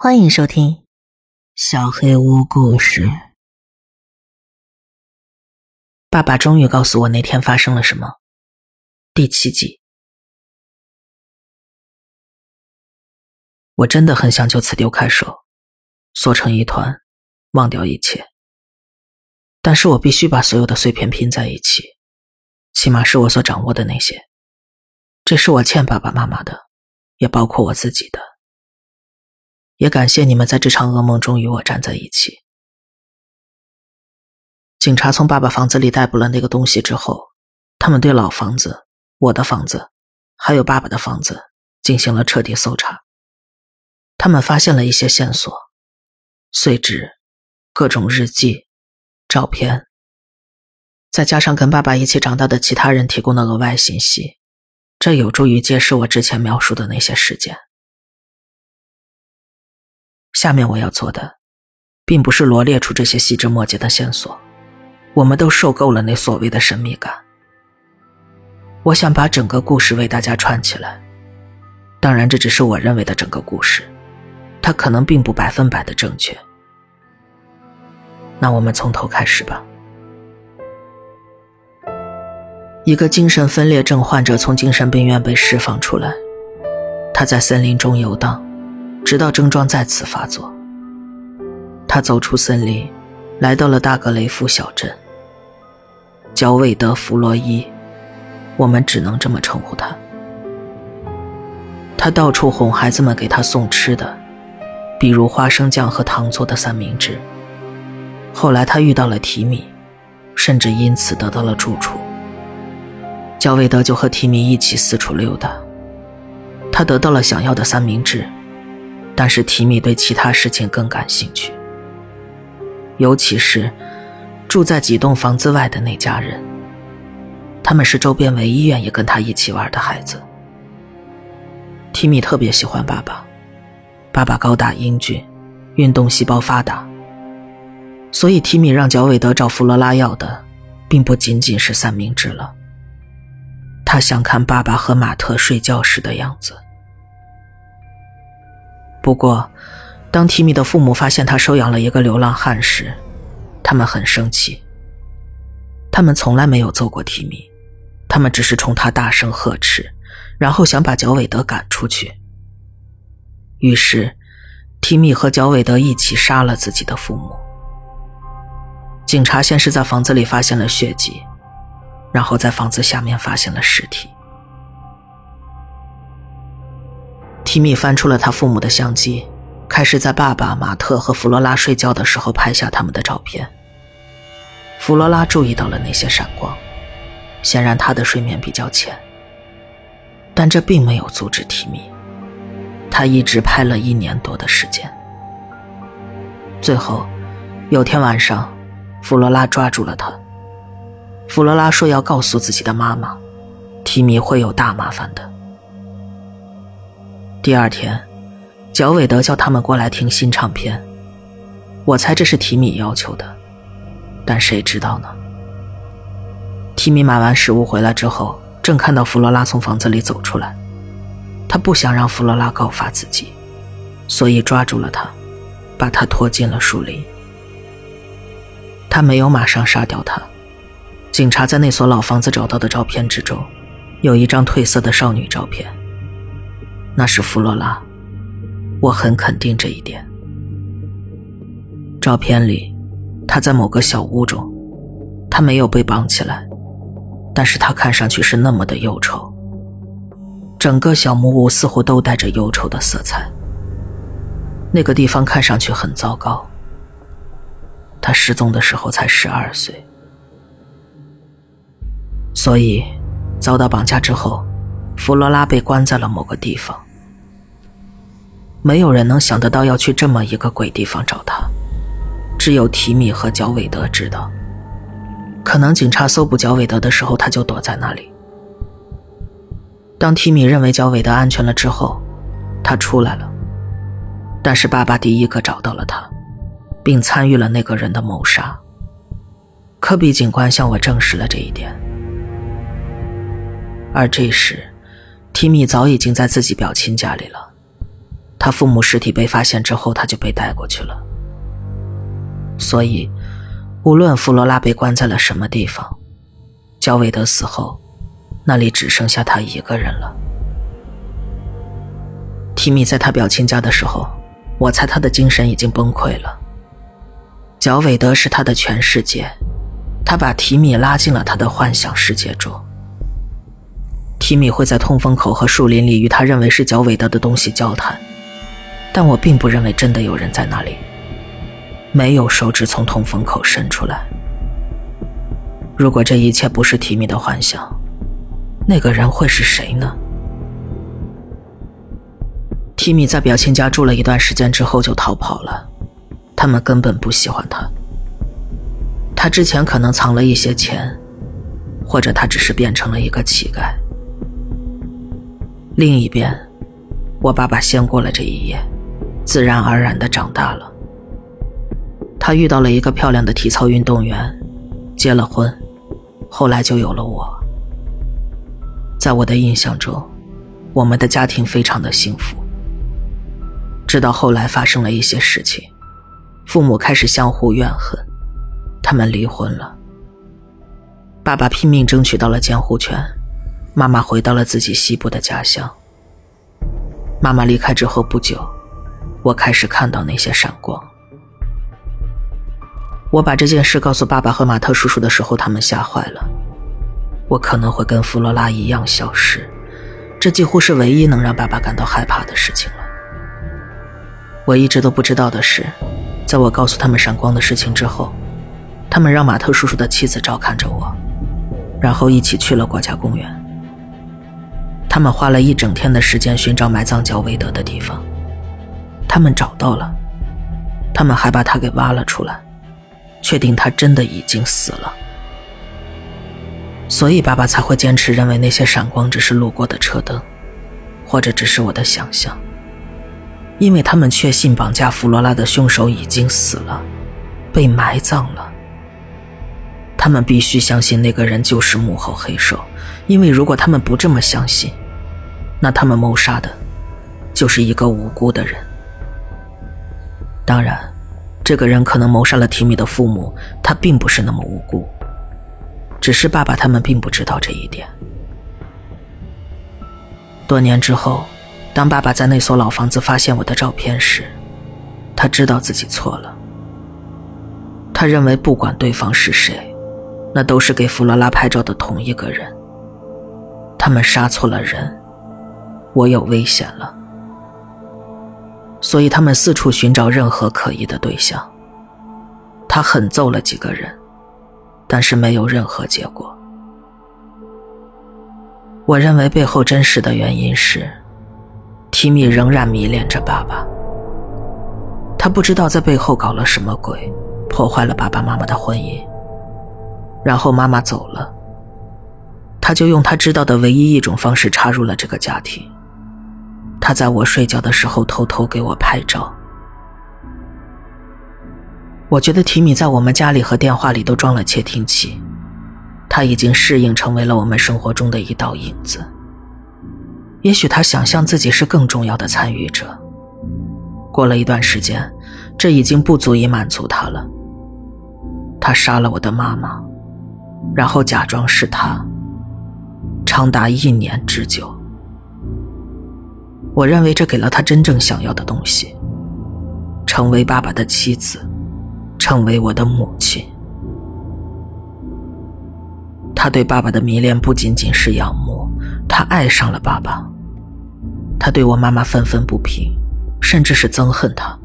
欢迎收听《小黑屋故事》。爸爸终于告诉我那天发生了什么。第七集，我真的很想就此丢开手，缩成一团，忘掉一切。但是我必须把所有的碎片拼在一起，起码是我所掌握的那些。这是我欠爸爸妈妈的，也包括我自己的。也感谢你们在这场噩梦中与我站在一起。警察从爸爸房子里逮捕了那个东西之后，他们对老房子、我的房子，还有爸爸的房子进行了彻底搜查。他们发现了一些线索：碎纸、各种日记、照片，再加上跟爸爸一起长大的其他人提供的额外信息，这有助于揭示我之前描述的那些事件。下面我要做的，并不是罗列出这些细枝末节的线索，我们都受够了那所谓的神秘感。我想把整个故事为大家串起来，当然这只是我认为的整个故事，它可能并不百分百的正确。那我们从头开始吧。一个精神分裂症患者从精神病院被释放出来，他在森林中游荡。直到症状再次发作，他走出森林，来到了大格雷夫小镇。焦韦德·弗洛伊，我们只能这么称呼他。他到处哄孩子们给他送吃的，比如花生酱和糖做的三明治。后来他遇到了提米，甚至因此得到了住处。焦韦德就和提米一起四处溜达，他得到了想要的三明治。但是提米对其他事情更感兴趣，尤其是住在几栋房子外的那家人。他们是周边唯一愿意跟他一起玩的孩子。提米特别喜欢爸爸，爸爸高大英俊，运动细胞发达。所以提米让乔韦德找弗罗拉要的，并不仅仅是三明治了。他想看爸爸和马特睡觉时的样子。不过，当提米的父母发现他收养了一个流浪汉时，他们很生气。他们从来没有揍过提米，他们只是冲他大声呵斥，然后想把乔韦德赶出去。于是，提米和乔韦德一起杀了自己的父母。警察先是在房子里发现了血迹，然后在房子下面发现了尸体。提米翻出了他父母的相机，开始在爸爸马特和弗罗拉睡觉的时候拍下他们的照片。弗罗拉注意到了那些闪光，显然他的睡眠比较浅。但这并没有阻止提米，他一直拍了一年多的时间。最后，有天晚上，弗罗拉抓住了他。弗罗拉说要告诉自己的妈妈，提米会有大麻烦的。第二天，乔韦德叫他们过来听新唱片。我猜这是提米要求的，但谁知道呢？提米买完食物回来之后，正看到弗罗拉从房子里走出来，他不想让弗罗拉告发自己，所以抓住了他，把他拖进了树林。他没有马上杀掉他。警察在那所老房子找到的照片之中，有一张褪色的少女照片。那是弗罗拉，我很肯定这一点。照片里，她在某个小屋中，她没有被绑起来，但是她看上去是那么的忧愁。整个小木屋似乎都带着忧愁的色彩。那个地方看上去很糟糕。她失踪的时候才十二岁，所以遭到绑架之后，弗罗拉被关在了某个地方。没有人能想得到要去这么一个鬼地方找他，只有提米和焦韦德知道。可能警察搜捕焦韦德的时候，他就躲在那里。当提米认为焦韦德安全了之后，他出来了。但是爸爸第一个找到了他，并参与了那个人的谋杀。科比警官向我证实了这一点。而这时，提米早已经在自己表亲家里了。他父母尸体被发现之后，他就被带过去了。所以，无论弗罗拉被关在了什么地方，焦韦德死后，那里只剩下他一个人了。提米在他表亲家的时候，我猜他的精神已经崩溃了。焦韦德是他的全世界，他把提米拉进了他的幻想世界中。提米会在通风口和树林里与他认为是焦韦德的东西交谈，但我并不认为真的有人在那里。没有手指从通风口伸出来。如果这一切不是提米的幻想，那个人会是谁呢？提米在表亲家住了一段时间之后就逃跑了，他们根本不喜欢他。他之前可能藏了一些钱，或者他只是变成了一个乞丐。另一边，我爸爸先过了这一夜，自然而然的长大了。他遇到了一个漂亮的体操运动员，结了婚，后来就有了我。在我的印象中，我们的家庭非常的幸福。直到后来发生了一些事情，父母开始相互怨恨，他们离婚了。爸爸拼命争取到了监护权，妈妈回到了自己西部的家乡。妈妈离开之后不久，我开始看到那些闪光。我把这件事告诉爸爸和马特叔叔的时候，他们吓坏了。我可能会跟弗罗拉一样消失，这几乎是唯一能让爸爸感到害怕的事情了。我一直都不知道的是，在我告诉他们闪光的事情之后，他们让马特叔叔的妻子照看着我，然后一起去了国家公园。他们花了一整天的时间寻找埋葬焦维德的地方，他们找到了，他们还把他给挖了出来。确定他真的已经死了，所以爸爸才会坚持认为那些闪光只是路过的车灯，或者只是我的想象。因为他们确信绑架弗罗拉的凶手已经死了，被埋葬了。他们必须相信那个人就是幕后黑手，因为如果他们不这么相信，那他们谋杀的，就是一个无辜的人。当然。这个人可能谋杀了提米的父母，他并不是那么无辜，只是爸爸他们并不知道这一点。多年之后，当爸爸在那所老房子发现我的照片时，他知道自己错了。他认为不管对方是谁，那都是给弗罗拉拍照的同一个人。他们杀错了人，我有危险了。所以他们四处寻找任何可疑的对象。他狠揍了几个人，但是没有任何结果。我认为背后真实的原因是，提米仍然迷恋着爸爸。他不知道在背后搞了什么鬼，破坏了爸爸妈妈的婚姻。然后妈妈走了，他就用他知道的唯一一种方式插入了这个家庭。他在我睡觉的时候偷偷给我拍照。我觉得提米在我们家里和电话里都装了窃听器，他已经适应成为了我们生活中的一道影子。也许他想象自己是更重要的参与者。过了一段时间，这已经不足以满足他了。他杀了我的妈妈，然后假装是他，长达一年之久。我认为这给了他真正想要的东西：成为爸爸的妻子，成为我的母亲。他对爸爸的迷恋不仅仅是仰慕，他爱上了爸爸。他对我妈妈愤愤不平，甚至是憎恨他，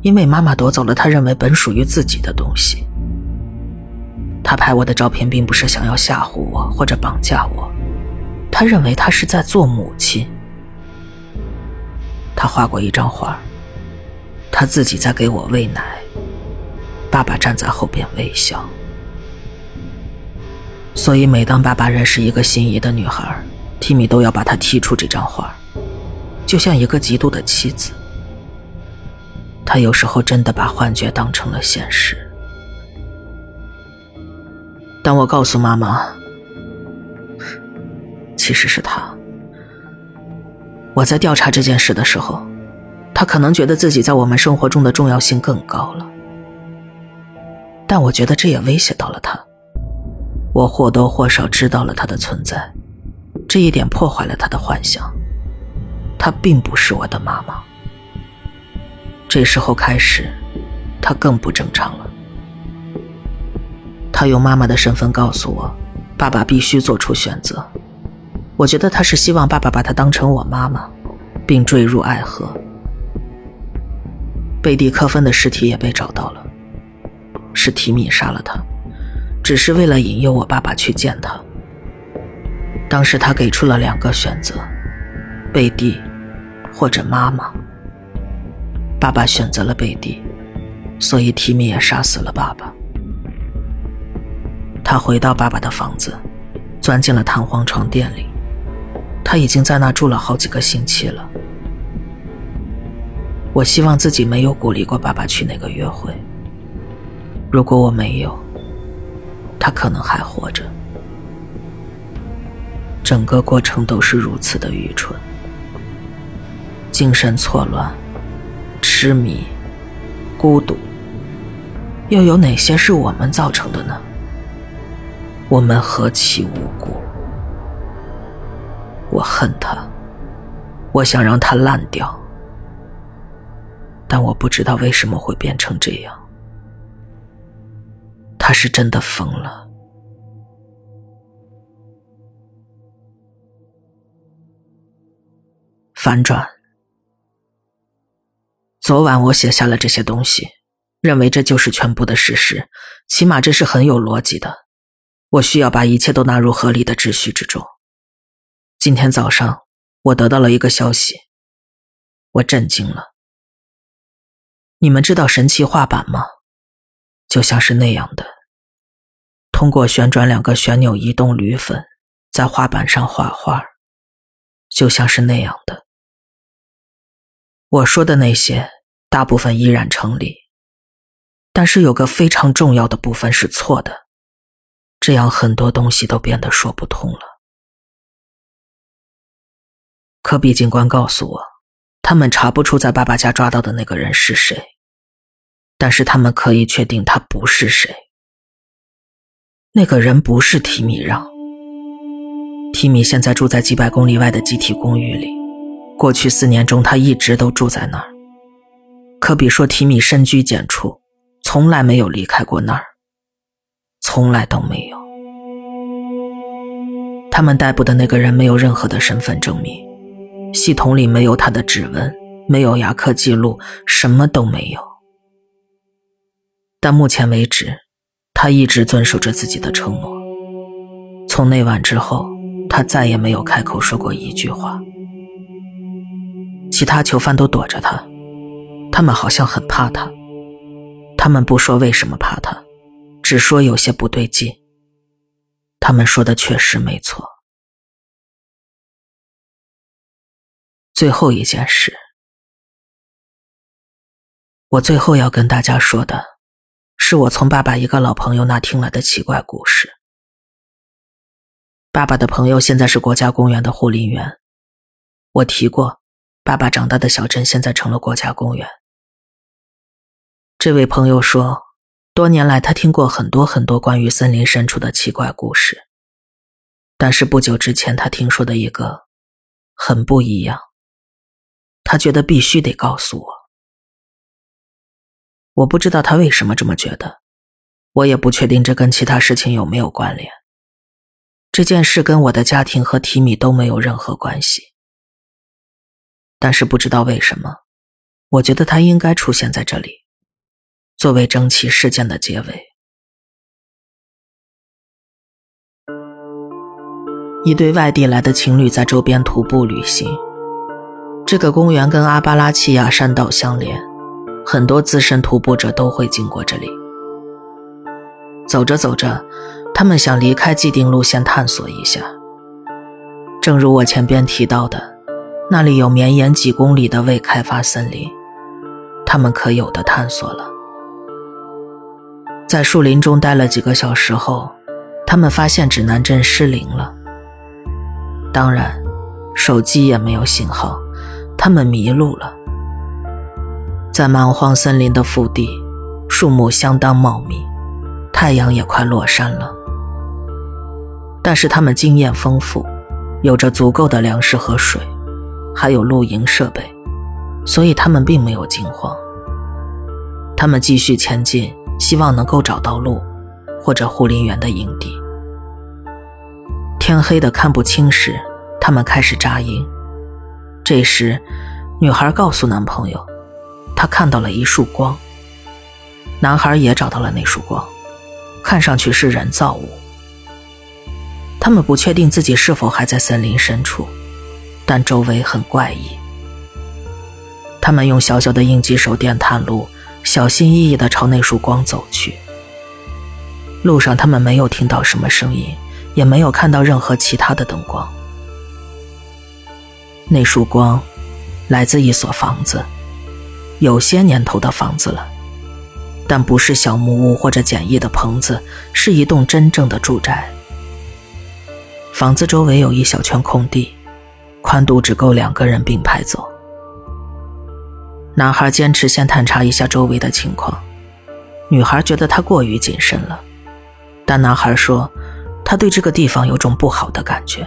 因为妈妈夺走了他认为本属于自己的东西。他拍我的照片，并不是想要吓唬我或者绑架我，他认为他是在做母亲。他画过一张画，他自己在给我喂奶，爸爸站在后边微笑。所以每当爸爸认识一个心仪的女孩，提米都要把她踢出这张画，就像一个嫉妒的妻子。他有时候真的把幻觉当成了现实。当我告诉妈妈，其实是他。我在调查这件事的时候，他可能觉得自己在我们生活中的重要性更高了。但我觉得这也威胁到了他。我或多或少知道了他的存在，这一点破坏了他的幻想。他并不是我的妈妈。这时候开始，他更不正常了。他用妈妈的身份告诉我，爸爸必须做出选择。我觉得他是希望爸爸把他当成我妈妈，并坠入爱河。贝蒂科芬的尸体也被找到了。是提米杀了他，只是为了引诱我爸爸去见他。当时他给出了两个选择：贝蒂或者妈妈。爸爸选择了贝蒂，所以提米也杀死了爸爸。他回到爸爸的房子，钻进了弹簧床垫里。他已经在那住了好几个星期了。我希望自己没有鼓励过爸爸去那个约会。如果我没有，他可能还活着。整个过程都是如此的愚蠢，精神错乱、痴迷、孤独，又有哪些是我们造成的呢？我们何其无辜！我恨他，我想让他烂掉，但我不知道为什么会变成这样。他是真的疯了。反转。昨晚我写下了这些东西，认为这就是全部的事实，起码这是很有逻辑的。我需要把一切都纳入合理的秩序之中。今天早上，我得到了一个消息，我震惊了。你们知道神奇画板吗？就像是那样的，通过旋转两个旋钮移动铝粉，在画板上画画，就像是那样的。我说的那些大部分依然成立，但是有个非常重要的部分是错的，这样很多东西都变得说不通了。科比警官告诉我，他们查不出在爸爸家抓到的那个人是谁。但是他们可以确定他不是谁。那个人不是提米让。提米现在住在几百公里外的集体公寓里，过去四年中他一直都住在那儿。科比说提米深居简出，从来没有离开过那儿，从来都没有。他们逮捕的那个人没有任何的身份证明，系统里没有他的指纹，没有牙科记录，什么都没有。但目前为止，他一直遵守着自己的承诺。从那晚之后，他再也没有开口说过一句话。其他囚犯都躲着他，他们好像很怕他。他们不说为什么怕他，只说有些不对劲。他们说的确实没错。最后一件事，我最后要跟大家说的。是我从爸爸一个老朋友那听来的奇怪故事。爸爸的朋友现在是国家公园的护林员。我提过，爸爸长大的小镇现在成了国家公园。这位朋友说，多年来他听过很多很多关于森林深处的奇怪故事，但是不久之前他听说的一个很不一样，他觉得必须得告诉我。我不知道他为什么这么觉得，我也不确定这跟其他事情有没有关联。这件事跟我的家庭和提米都没有任何关系，但是不知道为什么，我觉得他应该出现在这里，作为争奇事件的结尾。一对外地来的情侣在周边徒步旅行，这个公园跟阿巴拉契亚山道相连。很多资深徒步者都会经过这里。走着走着，他们想离开既定路线，探索一下。正如我前边提到的，那里有绵延几公里的未开发森林，他们可有的探索了。在树林中待了几个小时后，他们发现指南针失灵了。当然，手机也没有信号，他们迷路了。在蛮荒森林的腹地，树木相当茂密，太阳也快落山了。但是他们经验丰富，有着足够的粮食和水，还有露营设备，所以他们并没有惊慌。他们继续前进，希望能够找到路，或者护林员的营地。天黑的看不清时，他们开始扎营。这时，女孩告诉男朋友，她看到了一束光。男孩也找到了那束光，看上去是人造物。他们不确定自己是否还在森林深处，但周围很怪异。他们用小小的应急手电探路，小心翼翼地朝那束光走去。路上，他们没有听到什么声音，也没有看到任何其他的灯光。那束光来自一所房子，有些年头的房子了，但不是小木屋或者简易的棚子，是一栋真正的住宅。房子周围有一小圈空地，宽度只够两个人并排走。男孩坚持先探查一下周围的情况，女孩觉得他过于谨慎了，但男孩说他对这个地方有种不好的感觉。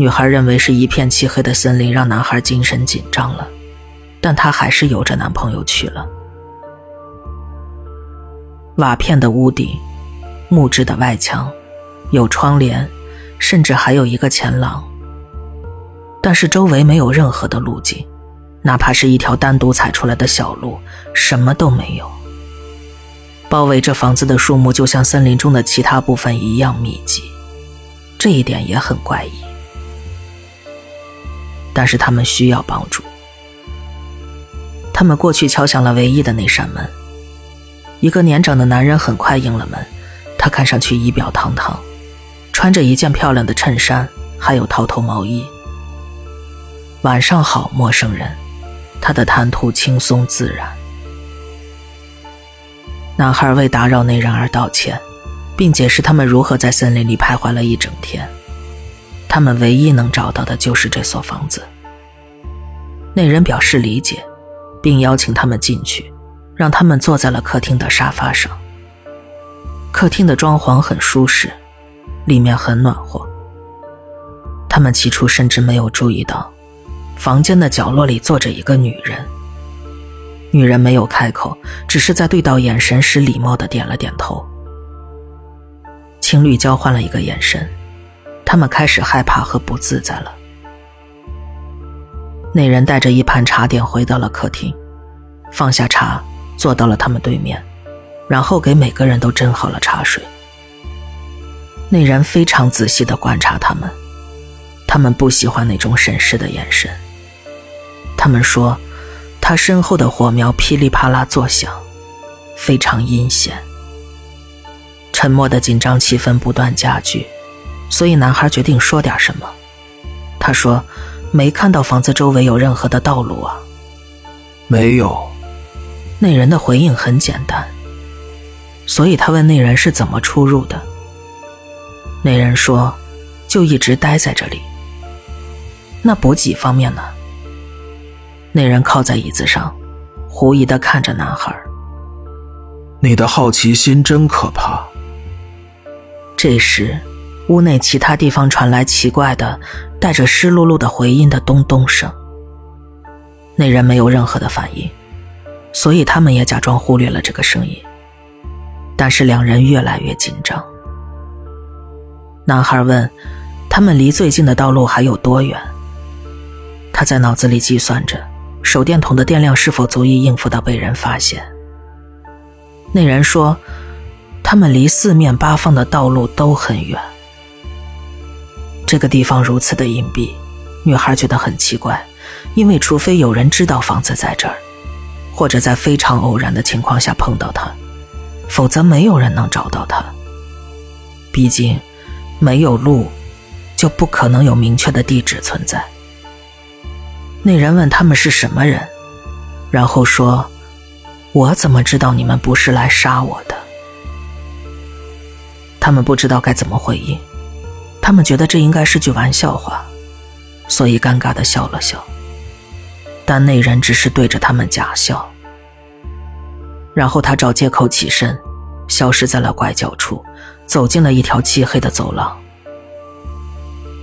女孩认为是一片漆黑的森林让男孩精神紧张了，但她还是由着男朋友去了。瓦片的屋顶，木质的外墙，有窗帘。甚至还有一个前廊，但是周围没有任何的路径，哪怕是一条单独踩出来的小路，什么都没有。包围着房子的树木就像森林中的其他部分一样密集，这一点也很怪异。但是他们需要帮助，他们过去敲响了唯一的那扇门，一个年长的男人很快应了门，他看上去仪表堂堂。穿着一件漂亮的衬衫，还有套头毛衣。晚上好，陌生人。他的谈吐轻松自然。男孩为打扰那人而道歉，并解释他们如何在森林里徘徊了一整天。他们唯一能找到的就是这所房子。那人表示理解，并邀请他们进去，让他们坐在了客厅的沙发上。客厅的装潢很舒适。里面很暖和。他们起初甚至没有注意到，房间的角落里坐着一个女人。女人没有开口，只是在对到眼神时礼貌的点了点头。情侣交换了一个眼神，他们开始害怕和不自在了。那人带着一盘茶点回到了客厅，放下茶，坐到了他们对面，然后给每个人都斟好了茶水。那人非常仔细的观察他们，他们不喜欢那种审视的眼神。他们说，他身后的火苗噼里啪啦作响，非常阴险。沉默的紧张气氛不断加剧，所以男孩决定说点什么。他说：“没看到房子周围有任何的道路啊。”“没有。”那人的回应很简单。所以他问那人是怎么出入的。那人说：“就一直待在这里。”那补给方面呢？那人靠在椅子上，狐疑的看着男孩。你的好奇心真可怕。这时，屋内其他地方传来奇怪的、带着湿漉漉的回音的咚咚声。那人没有任何的反应，所以他们也假装忽略了这个声音。但是两人越来越紧张。男孩问：“他们离最近的道路还有多远？”他在脑子里计算着手电筒的电量是否足以应付到被人发现。那人说：“他们离四面八方的道路都很远。”这个地方如此的隐蔽，女孩觉得很奇怪，因为除非有人知道房子在这儿，或者在非常偶然的情况下碰到他，否则没有人能找到他。毕竟。没有路，就不可能有明确的地址存在。那人问他们是什么人，然后说：“我怎么知道你们不是来杀我的？”他们不知道该怎么回应，他们觉得这应该是句玩笑话，所以尴尬的笑了笑。但那人只是对着他们假笑。然后他找借口起身，消失在了拐角处，走进了一条漆黑的走廊。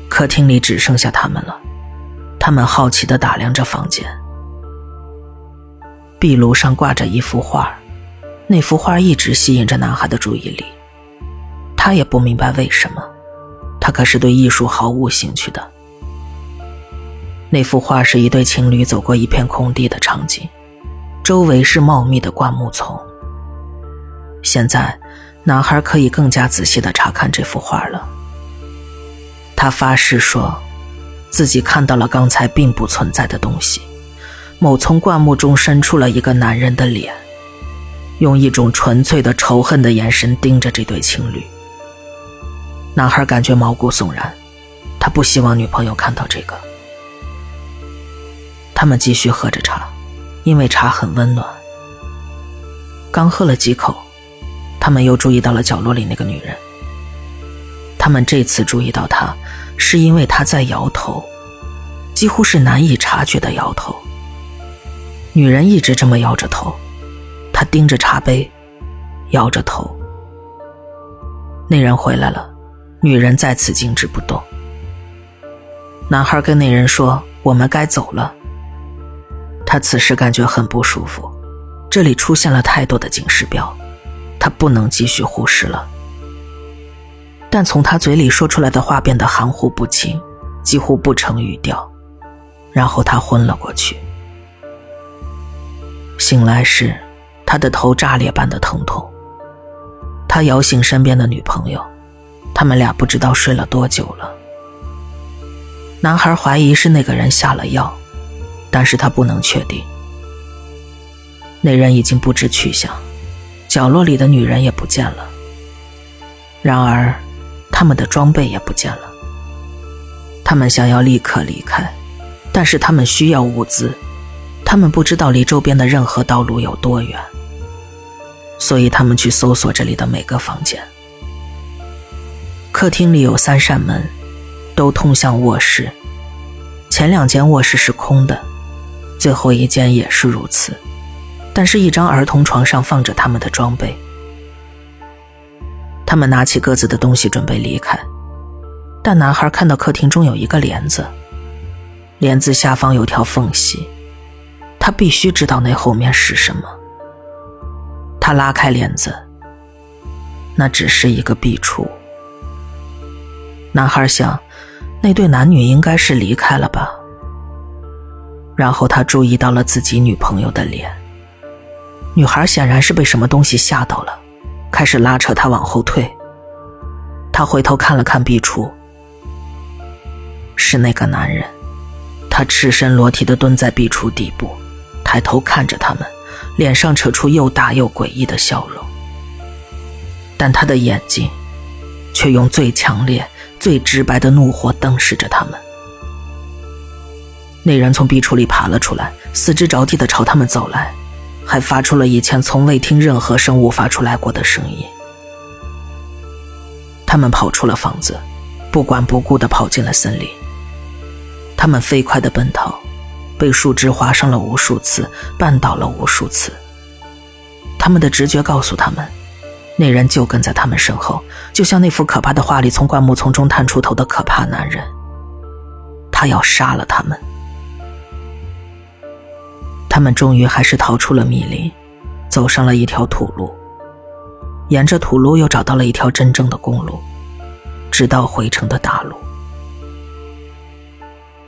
客厅里只剩下他们了，他们好奇的打量着房间。壁炉上挂着一幅画，那幅画一直吸引着男孩的注意力。他也不明白为什么，他可是对艺术毫无兴趣的。那幅画是一对情侣走过一片空地的场景，周围是茂密的灌木丛。现在，男孩可以更加仔细地查看这幅画了。他发誓说，自己看到了刚才并不存在的东西。某从灌木中伸出了一个男人的脸，用一种纯粹的仇恨的眼神盯着这对情侣。男孩感觉毛骨悚然，他不希望女朋友看到这个。他们继续喝着茶，因为茶很温暖。刚喝了几口，他们又注意到了角落里那个女人。他们这次注意到她，是因为她在摇头，几乎是难以察觉的摇头。女人一直这么摇着头，她盯着茶杯，摇着头。那人回来了，女人再次静止不动。男孩跟那人说：“我们该走了。”他此时感觉很不舒服，这里出现了太多的警示标，他不能继续忽视了。但从他嘴里说出来的话变得含糊不清，几乎不成语调，然后他昏了过去。醒来时，他的头炸裂般的疼痛。他摇醒身边的女朋友，他们俩不知道睡了多久了。男孩怀疑是那个人下了药，但是他不能确定。那人已经不知去向，角落里的女人也不见了。然而，他们的装备也不见了。他们想要立刻离开，但是他们需要物资。他们不知道离周边的任何道路有多远，所以他们去搜索这里的每个房间。客厅里有三扇门，都通向卧室。前两间卧室是空的，最后一间也是如此。但是，一张儿童床上放着他们的装备。他们拿起各自的东西准备离开，但男孩看到客厅中有一个帘子，帘子下方有条缝隙。他必须知道那后面是什么。他拉开帘子，那只是一个壁橱。男孩想，那对男女应该是离开了吧。然后他注意到了自己女朋友的脸。女孩显然是被什么东西吓到了，开始拉扯他往后退。他回头看了看壁橱，是那个男人，他赤身裸体的蹲在壁橱底部。抬头看着他们，脸上扯出又大又诡异的笑容，但他的眼睛却用最强烈、最直白的怒火瞪视着他们。那人从壁橱里爬了出来，四肢着地的朝他们走来，还发出了以前从未听任何生物发出来过的声音。他们跑出了房子，不管不顾的跑进了森林。他们飞快的奔逃。被树枝划伤了无数次，绊倒了无数次。他们的直觉告诉他们，那人就跟在他们身后，就像那幅可怕的画里从灌木丛中探出头的可怕男人。他要杀了他们。他们终于还是逃出了密林，走上了一条土路，沿着土路又找到了一条真正的公路，直到回城的大路。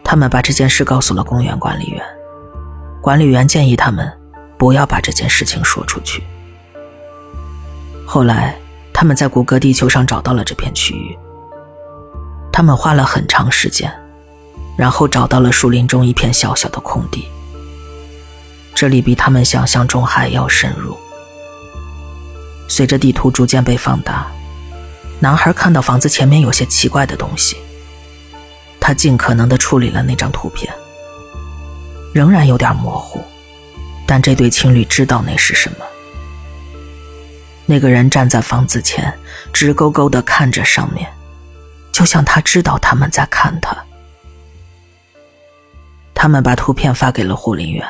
他们把这件事告诉了公园管理员，管理员建议他们不要把这件事情说出去。后来，他们在谷歌地球上找到了这片区域。他们花了很长时间，然后找到了树林中一片小小的空地。这里比他们想象中还要深入。随着地图逐渐被放大，男孩看到房子前面有些奇怪的东西。他尽可能的处理了那张图片，仍然有点模糊，但这对情侣知道那是什么。那个人站在房子前，直勾勾的看着上面，就像他知道他们在看他。他们把图片发给了护林员，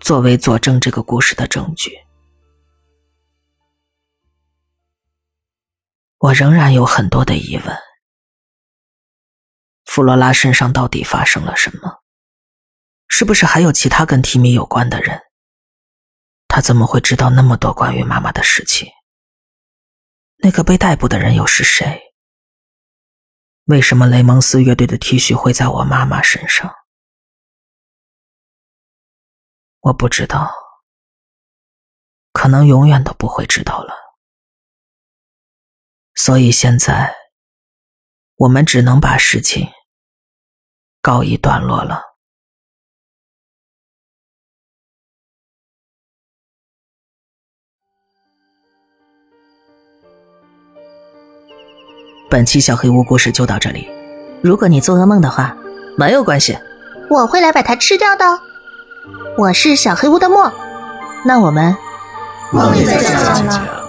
作为佐证这个故事的证据。我仍然有很多的疑问：弗罗拉身上到底发生了什么？是不是还有其他跟提米有关的人？他怎么会知道那么多关于妈妈的事情？那个被逮捕的人又是谁？为什么雷蒙斯乐队的 T 恤会在我妈妈身上？我不知道，可能永远都不会知道了。所以现在，我们只能把事情告一段落了。本期小黑屋故事就到这里。如果你做噩梦的话，没有关系，我会来把它吃掉的。我是小黑屋的墨，那我们梦里再见了。